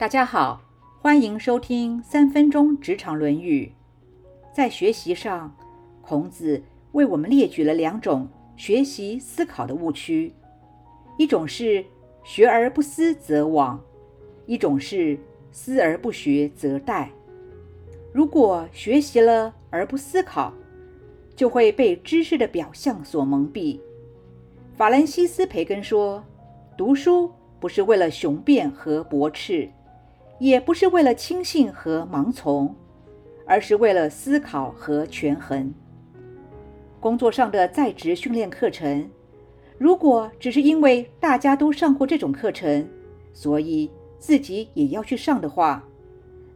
大家好，欢迎收听三分钟职场论语。在学习上，孔子为我们列举了两种学习思考的误区：一种是学而不思则罔，一种是思而不学则殆。如果学习了而不思考，就会被知识的表象所蒙蔽。法兰西斯·培根说：“读书不是为了雄辩和驳斥，也不是为了轻信和盲从。”而是为了思考和权衡。工作上的在职训练课程，如果只是因为大家都上过这种课程，所以自己也要去上的话，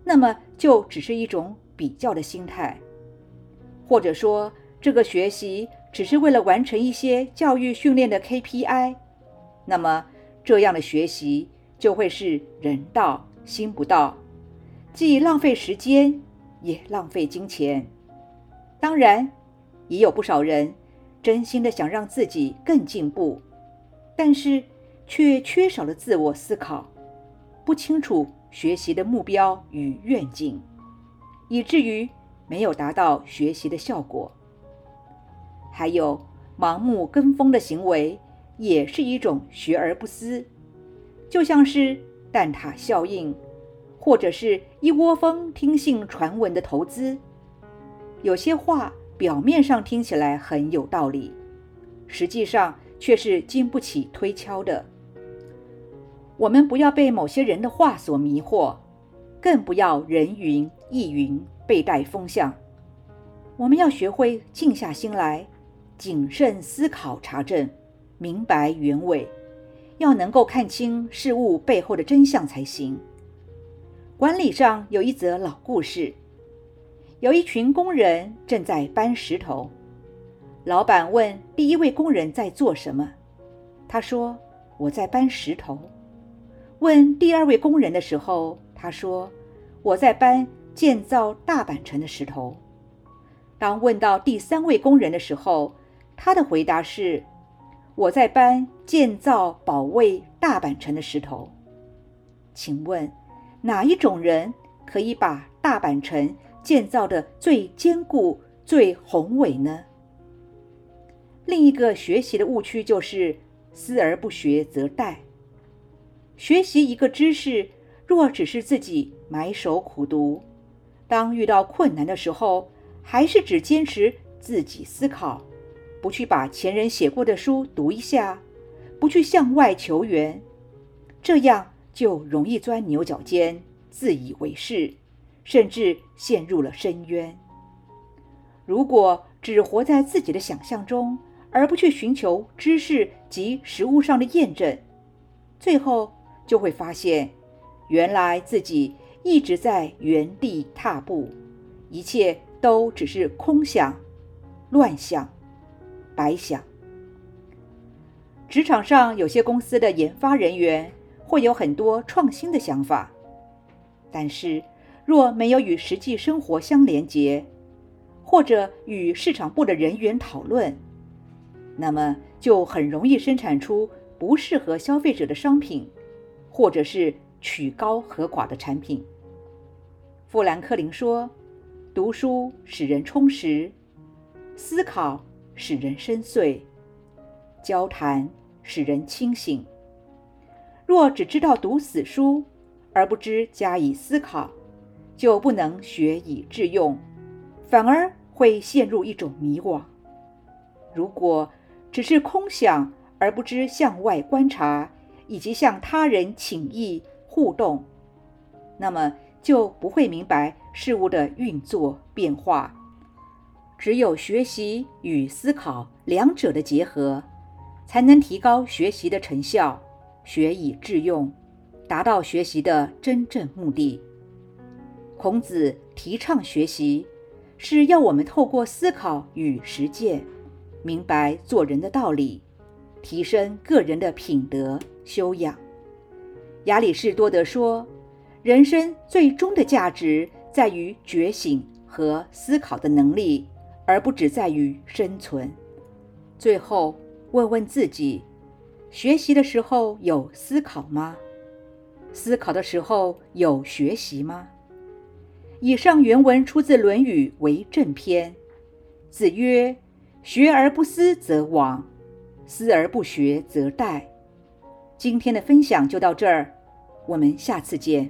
那么就只是一种比较的心态。或者说，这个学习只是为了完成一些教育训练的 KPI，那么这样的学习就会是人道心不到，既浪费时间。也浪费金钱。当然，也有不少人真心的想让自己更进步，但是却缺少了自我思考，不清楚学习的目标与愿景，以至于没有达到学习的效果。还有盲目跟风的行为，也是一种学而不思，就像是蛋挞效应。或者是一窝蜂听信传闻的投资，有些话表面上听起来很有道理，实际上却是经不起推敲的。我们不要被某些人的话所迷惑，更不要人云亦云、被带风向。我们要学会静下心来，谨慎思考、查证，明白原委，要能够看清事物背后的真相才行。管理上有一则老故事，有一群工人正在搬石头。老板问第一位工人在做什么，他说：“我在搬石头。”问第二位工人的时候，他说：“我在搬建造大阪城的石头。”当问到第三位工人的时候，他的回答是：“我在搬建造保卫大阪城的石头。”请问？哪一种人可以把大阪城建造的最坚固、最宏伟呢？另一个学习的误区就是思而不学则殆。学习一个知识，若只是自己埋首苦读，当遇到困难的时候，还是只坚持自己思考，不去把前人写过的书读一下，不去向外求援，这样。就容易钻牛角尖、自以为是，甚至陷入了深渊。如果只活在自己的想象中，而不去寻求知识及实物上的验证，最后就会发现，原来自己一直在原地踏步，一切都只是空想、乱想、白想。职场上有些公司的研发人员。会有很多创新的想法，但是若没有与实际生活相连接，或者与市场部的人员讨论，那么就很容易生产出不适合消费者的商品，或者是曲高和寡的产品。富兰克林说：“读书使人充实，思考使人深邃，交谈使人清醒。”若只知道读死书，而不知加以思考，就不能学以致用，反而会陷入一种迷惘。如果只是空想，而不知向外观察以及向他人请益互动，那么就不会明白事物的运作变化。只有学习与思考两者的结合，才能提高学习的成效。学以致用，达到学习的真正目的。孔子提倡学习，是要我们透过思考与实践，明白做人的道理，提升个人的品德修养。亚里士多德说：“人生最终的价值在于觉醒和思考的能力，而不只在于生存。”最后，问问自己。学习的时候有思考吗？思考的时候有学习吗？以上原文出自《论语·为政篇》。子曰：“学而不思则罔，思而不学则殆。”今天的分享就到这儿，我们下次见。